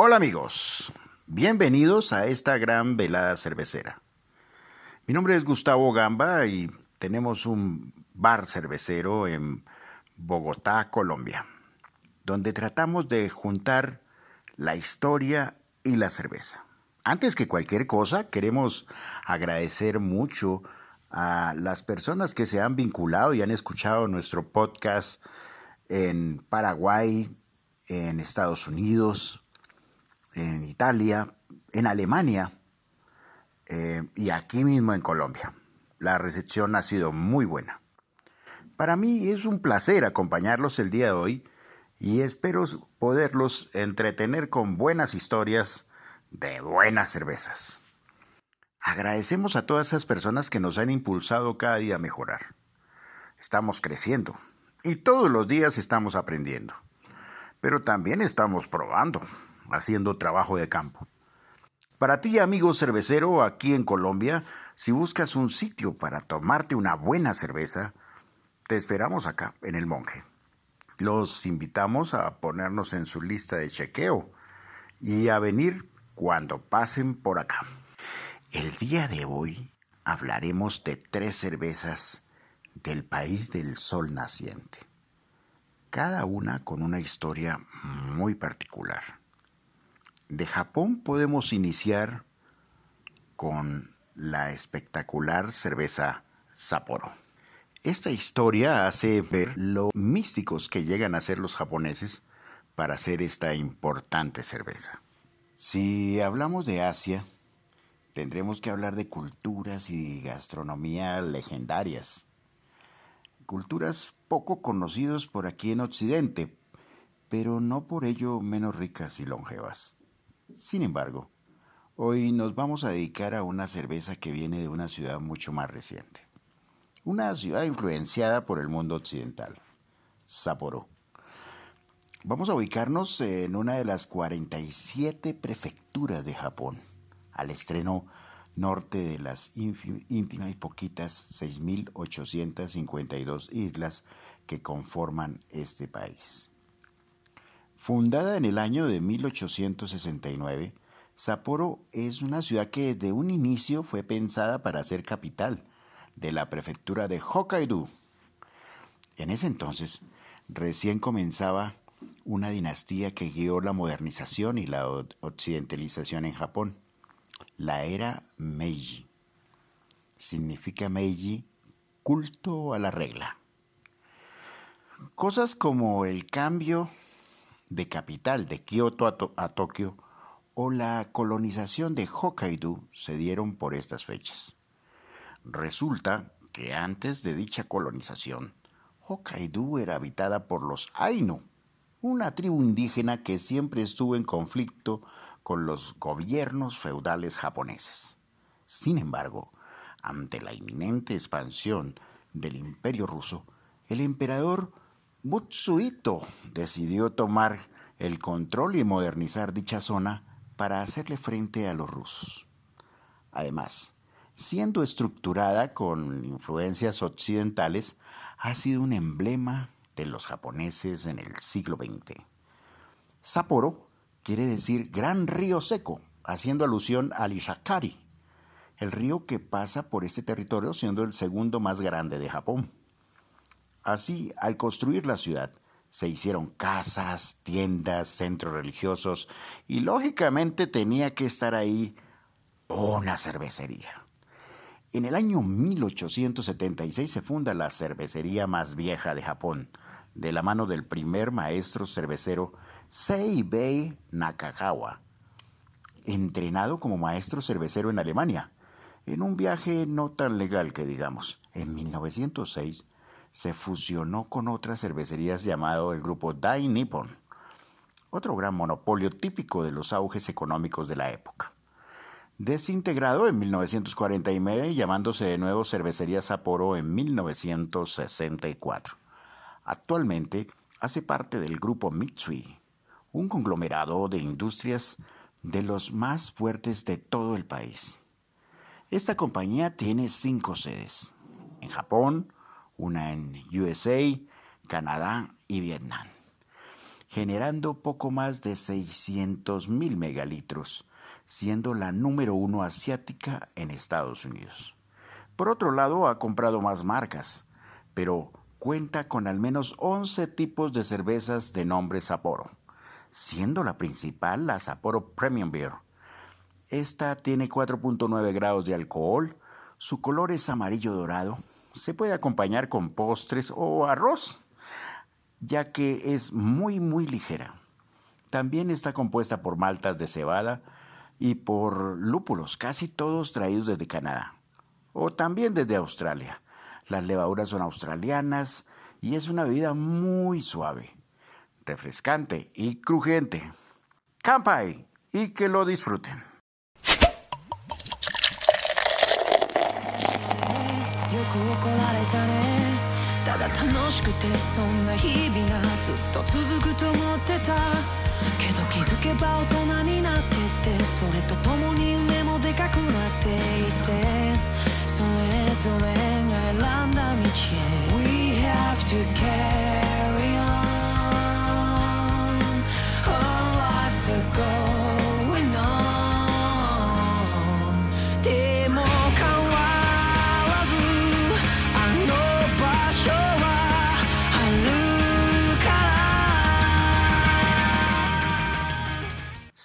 Hola amigos, bienvenidos a esta gran velada cervecera. Mi nombre es Gustavo Gamba y tenemos un bar cervecero en Bogotá, Colombia, donde tratamos de juntar la historia y la cerveza. Antes que cualquier cosa, queremos agradecer mucho a las personas que se han vinculado y han escuchado nuestro podcast en Paraguay, en Estados Unidos, en Italia, en Alemania eh, y aquí mismo en Colombia. La recepción ha sido muy buena. Para mí es un placer acompañarlos el día de hoy y espero poderlos entretener con buenas historias de buenas cervezas. Agradecemos a todas esas personas que nos han impulsado cada día a mejorar. Estamos creciendo y todos los días estamos aprendiendo, pero también estamos probando haciendo trabajo de campo. Para ti, amigo cervecero, aquí en Colombia, si buscas un sitio para tomarte una buena cerveza, te esperamos acá, en el Monje. Los invitamos a ponernos en su lista de chequeo y a venir cuando pasen por acá. El día de hoy hablaremos de tres cervezas del país del sol naciente, cada una con una historia muy particular. De Japón podemos iniciar con la espectacular cerveza Sapporo. Esta historia hace ver lo místicos que llegan a ser los japoneses para hacer esta importante cerveza. Si hablamos de Asia, tendremos que hablar de culturas y gastronomía legendarias. Culturas poco conocidas por aquí en Occidente, pero no por ello menos ricas y longevas. Sin embargo, hoy nos vamos a dedicar a una cerveza que viene de una ciudad mucho más reciente. Una ciudad influenciada por el mundo occidental, Sapporo. Vamos a ubicarnos en una de las 47 prefecturas de Japón, al estreno norte de las íntimas y poquitas 6.852 islas que conforman este país. Fundada en el año de 1869, Sapporo es una ciudad que desde un inicio fue pensada para ser capital de la prefectura de Hokkaido. En ese entonces, recién comenzaba una dinastía que guió la modernización y la occidentalización en Japón, la era Meiji. Significa Meiji culto a la regla. Cosas como el cambio de capital de Kioto a, Tokio o la colonización de Hokkaido se dieron por estas fechas. Resulta que antes de dicha colonización, Hokkaido era habitada por los Ainu, una tribu indígena que siempre estuvo en conflicto con los gobiernos feudales japoneses. Sin embargo, ante la inminente expansión del imperio ruso, el emperador Butsuito decidió tomar el control y modernizar dicha zona para hacerle frente a los rusos. Además, siendo estructurada con influencias occidentales, ha sido un emblema de los japoneses en el siglo XX. Sapporo quiere decir gran río seco, haciendo alusión al Ishakari, el río que pasa por este territorio siendo el segundo más grande de Japón. Así, al construir la ciudad, se hicieron casas, tiendas, centros religiosos y lógicamente tenía que estar ahí una cervecería. En el año 1876 se funda la cervecería más vieja de Japón, de la mano del primer maestro cervecero Seibei Nakagawa, entrenado como maestro cervecero en Alemania, en un viaje no tan legal que digamos. En 1906 se fusionó con otras cervecerías llamado el grupo Dai Nippon, otro gran monopolio típico de los auges económicos de la época. Desintegrado en 1949 y llamándose de nuevo Cervecería Sapporo en 1964. Actualmente hace parte del grupo Mitsui, un conglomerado de industrias de los más fuertes de todo el país. Esta compañía tiene cinco sedes, en Japón, una en USA, Canadá y Vietnam. generando poco más de 600 mil megalitros, siendo la número uno asiática en Estados Unidos. Por otro lado, ha comprado más marcas, pero cuenta con al menos 11 tipos de cervezas de nombre Sapporo, siendo la principal la Sapporo Premium Beer. Esta tiene 4.9 grados de alcohol, su color es amarillo dorado, se puede acompañar con postres o arroz, ya que es muy muy ligera. También está compuesta por maltas de cebada y por lúpulos, casi todos traídos desde Canadá o también desde Australia. Las levaduras son australianas y es una bebida muy suave, refrescante y crujiente. ¡Campai! Y que lo disfruten. 怒られたね。ただ楽しくてそんな日々がずっと続くと思ってた。けど気づけば大人になっててそれと共に夢もでかくなっていて。それぞれが選んだ道へ。We have to care.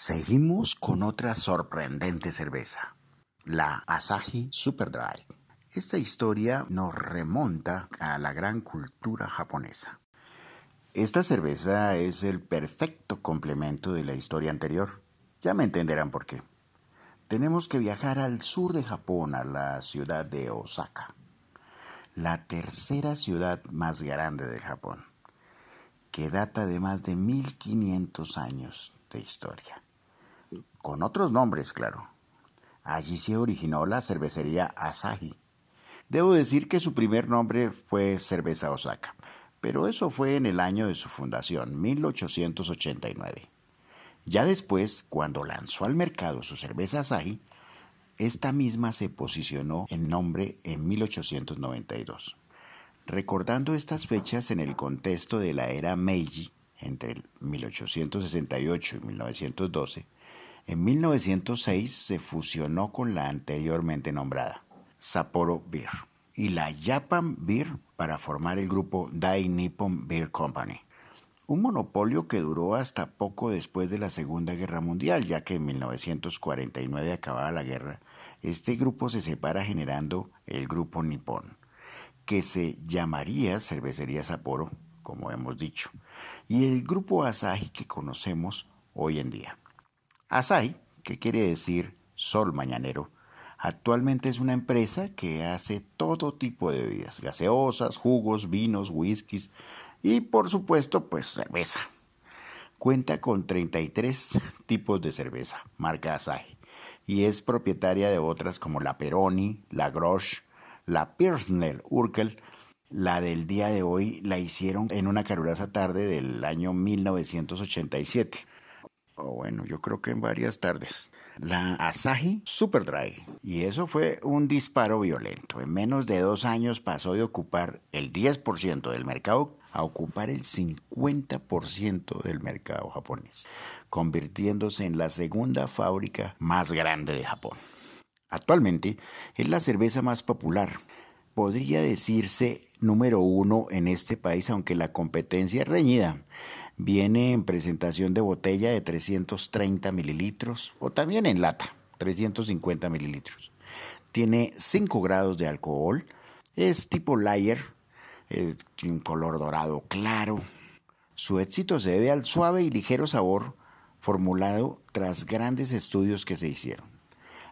Seguimos con otra sorprendente cerveza la Asahi Super Dry. Esta historia nos remonta a la gran cultura japonesa. Esta cerveza es el perfecto complemento de la historia anterior. Ya me entenderán por qué. Tenemos que viajar al sur de Japón, a la ciudad de Osaka, la tercera ciudad más grande del Japón, que data de más de 1500 años de historia. Con otros nombres, claro. Allí se originó la cervecería Asahi. Debo decir que su primer nombre fue Cerveza Osaka, pero eso fue en el año de su fundación, 1889. Ya después, cuando lanzó al mercado su cerveza Asahi, esta misma se posicionó en nombre en 1892. Recordando estas fechas en el contexto de la era Meiji, entre 1868 y 1912, en 1906 se fusionó con la anteriormente nombrada, Sapporo Beer, y la Japan Beer para formar el grupo Dai Nippon Beer Company. Un monopolio que duró hasta poco después de la Segunda Guerra Mundial, ya que en 1949 acababa la guerra, este grupo se separa generando el grupo Nippon, que se llamaría Cervecería Sapporo, como hemos dicho, y el grupo Asahi que conocemos hoy en día. Asahi, que quiere decir sol mañanero, actualmente es una empresa que hace todo tipo de bebidas, gaseosas, jugos, vinos, whiskies y por supuesto pues cerveza. Cuenta con 33 tipos de cerveza, marca Asahi, y es propietaria de otras como la Peroni, la Grosch, la Pirsnell Urkel, la del día de hoy la hicieron en una calurosa tarde del año 1987 o bueno, yo creo que en varias tardes, la Asahi Super Dry. Y eso fue un disparo violento. En menos de dos años pasó de ocupar el 10% del mercado a ocupar el 50% del mercado japonés, convirtiéndose en la segunda fábrica más grande de Japón. Actualmente es la cerveza más popular. Podría decirse número uno en este país, aunque la competencia es reñida Viene en presentación de botella de 330 mililitros o también en lata, 350 mililitros. Tiene 5 grados de alcohol, es tipo layer, un color dorado claro. Su éxito se debe al suave y ligero sabor formulado tras grandes estudios que se hicieron.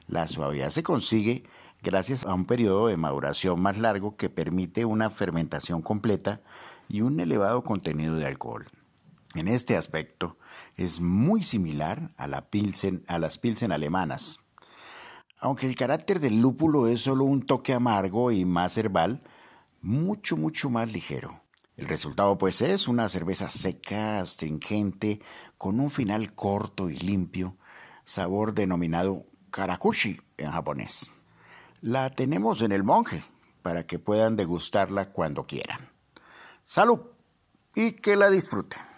La suavidad se consigue gracias a un periodo de maduración más largo que permite una fermentación completa y un elevado contenido de alcohol. En este aspecto es muy similar a, las Pilsen alemanas. Aunque el carácter del lúpulo es solo un toque amargo y más herbal, mucho, mucho más ligero. El resultado pues es una cerveza seca, astringente, con un final corto y limpio, sabor denominado karakushi en japonés. La tenemos en el monje para que puedan degustarla cuando quieran. Salud y que la disfruten.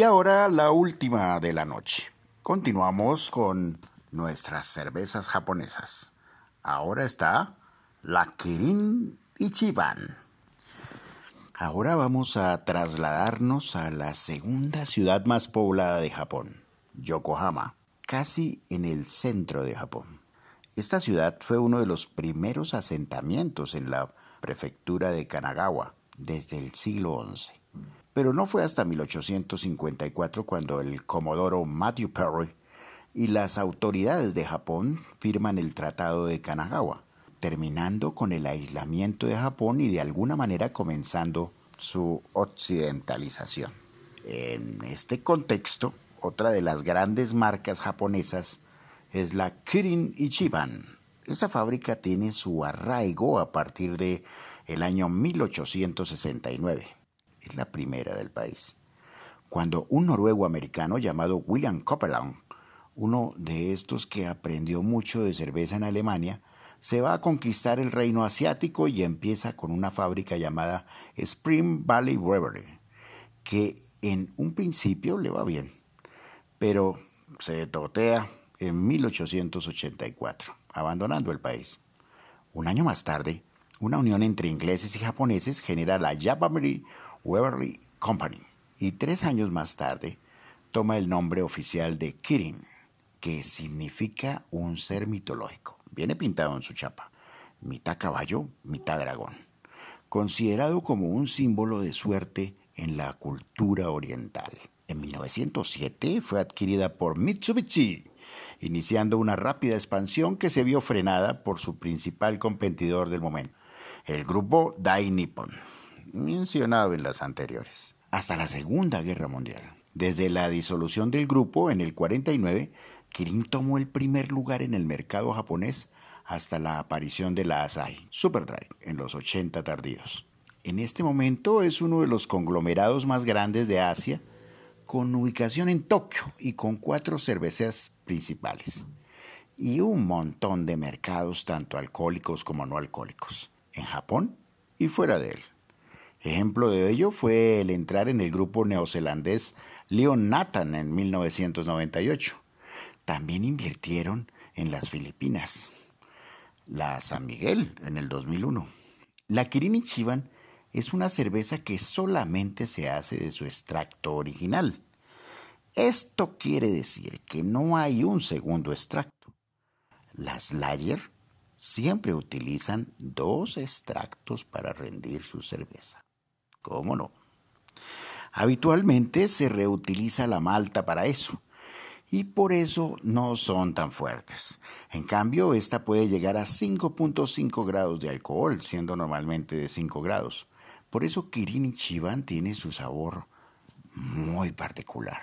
Y ahora la última de la noche. Continuamos con nuestras cervezas japonesas. Ahora está la Kirin Ichiban. Ahora vamos a trasladarnos a la segunda ciudad más poblada de Japón, Yokohama, casi en el centro de Japón. Esta ciudad fue uno de los primeros asentamientos en la prefectura de Kanagawa desde el siglo XI. Pero no fue hasta 1854 cuando el comodoro Matthew Perry y las autoridades de Japón firman el Tratado de Kanagawa, terminando con el aislamiento de Japón y de alguna manera comenzando su occidentalización. En este contexto, otra de las grandes marcas japonesas es la Kirin Ichiban. Esta fábrica tiene su arraigo a partir de el año 1869. Es la primera del país. Cuando un noruego americano llamado William Copeland, uno de estos que aprendió mucho de cerveza en Alemania, se va a conquistar el reino asiático y empieza con una fábrica llamada Spring Valley Brewery, que en un principio le va bien, pero se totea en 1884, abandonando el país. Un año más tarde, una unión entre ingleses y japoneses genera la Japanese Brewery Company y tres años más tarde toma el nombre oficial de Kirin, que significa un ser mitológico. Viene pintado en su chapa, mitad caballo, mitad dragón, considerado como un símbolo de suerte en la cultura oriental. En 1907 fue adquirida por Mitsubishi, iniciando una rápida expansión que se vio frenada por su principal competidor del momento, el grupo Dai Nippon, mencionado en las anteriores, hasta la Segunda Guerra Mundial. Desde la disolución del grupo en el 49, Kirin tomó el primer lugar en el mercado japonés hasta la aparición de la Asahi Superdry en los 80 tardíos. En este momento es uno de los conglomerados más grandes de Asia, con ubicación en Tokio y con cuatro cerveceras principales, y un montón de mercados tanto alcohólicos como no alcohólicos, en Japón y fuera de él. Ejemplo de ello fue el entrar en el grupo neozelandés Leon Nathan en 1998, también invirtieron en las Filipinas. La San Miguel en el 2001. La Kirin Chivan es una cerveza que solamente se hace de su extracto original. Esto quiere decir que no hay un segundo extracto. Las Layer siempre utilizan dos extractos para rendir su cerveza. ¿Cómo no? Habitualmente se reutiliza la malta para eso y por eso no son tan fuertes. En cambio, esta puede llegar a 5.5 grados de alcohol, siendo normalmente de 5 grados. Por eso Kirin Chiban tiene su sabor muy particular.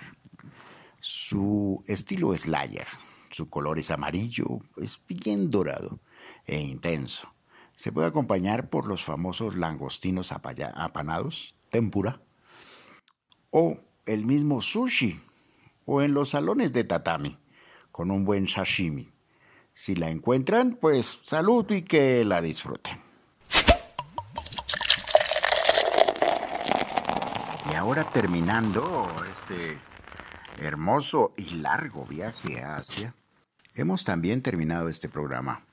Su estilo es layer, su color es amarillo, es bien dorado e intenso. Se puede acompañar por los famosos langostinos apanados, tempura, o el mismo sushi o en los salones de tatami, con un buen sashimi. Si la encuentran, pues salud y que la disfruten. Y ahora terminando este hermoso y largo viaje a Asia, hemos también terminado este programa.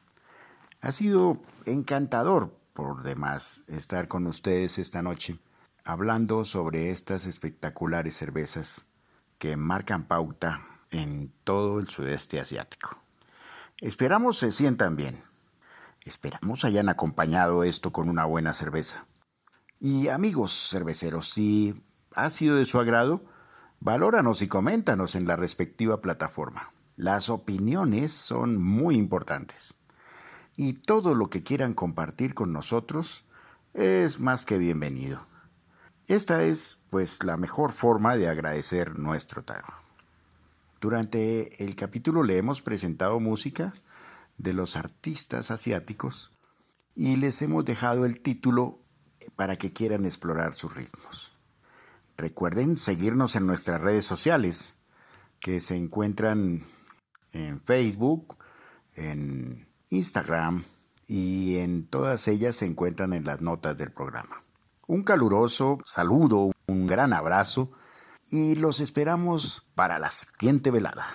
Ha sido encantador por demás estar con ustedes esta noche hablando sobre estas espectaculares cervezas que marcan pauta en todo el sudeste asiático. Esperamos se sientan bien. Esperamos hayan acompañado esto con una buena cerveza. Y amigos cerveceros, si ha sido de su agrado, valóranos y coméntanos en la respectiva plataforma. Las opiniones son muy importantes. Y todo lo que quieran compartir con nosotros es más que bienvenido. Esta es, pues, la mejor forma de agradecer nuestro trabajo. Durante el capítulo le hemos presentado música de los artistas asiáticos y les hemos dejado el título para que quieran explorar sus ritmos. Recuerden seguirnos en nuestras redes sociales que se encuentran en Facebook, en Instagram y en todas ellas se encuentran en las notas del programa. Un caluroso saludo, un gran abrazo y los esperamos para la siguiente velada.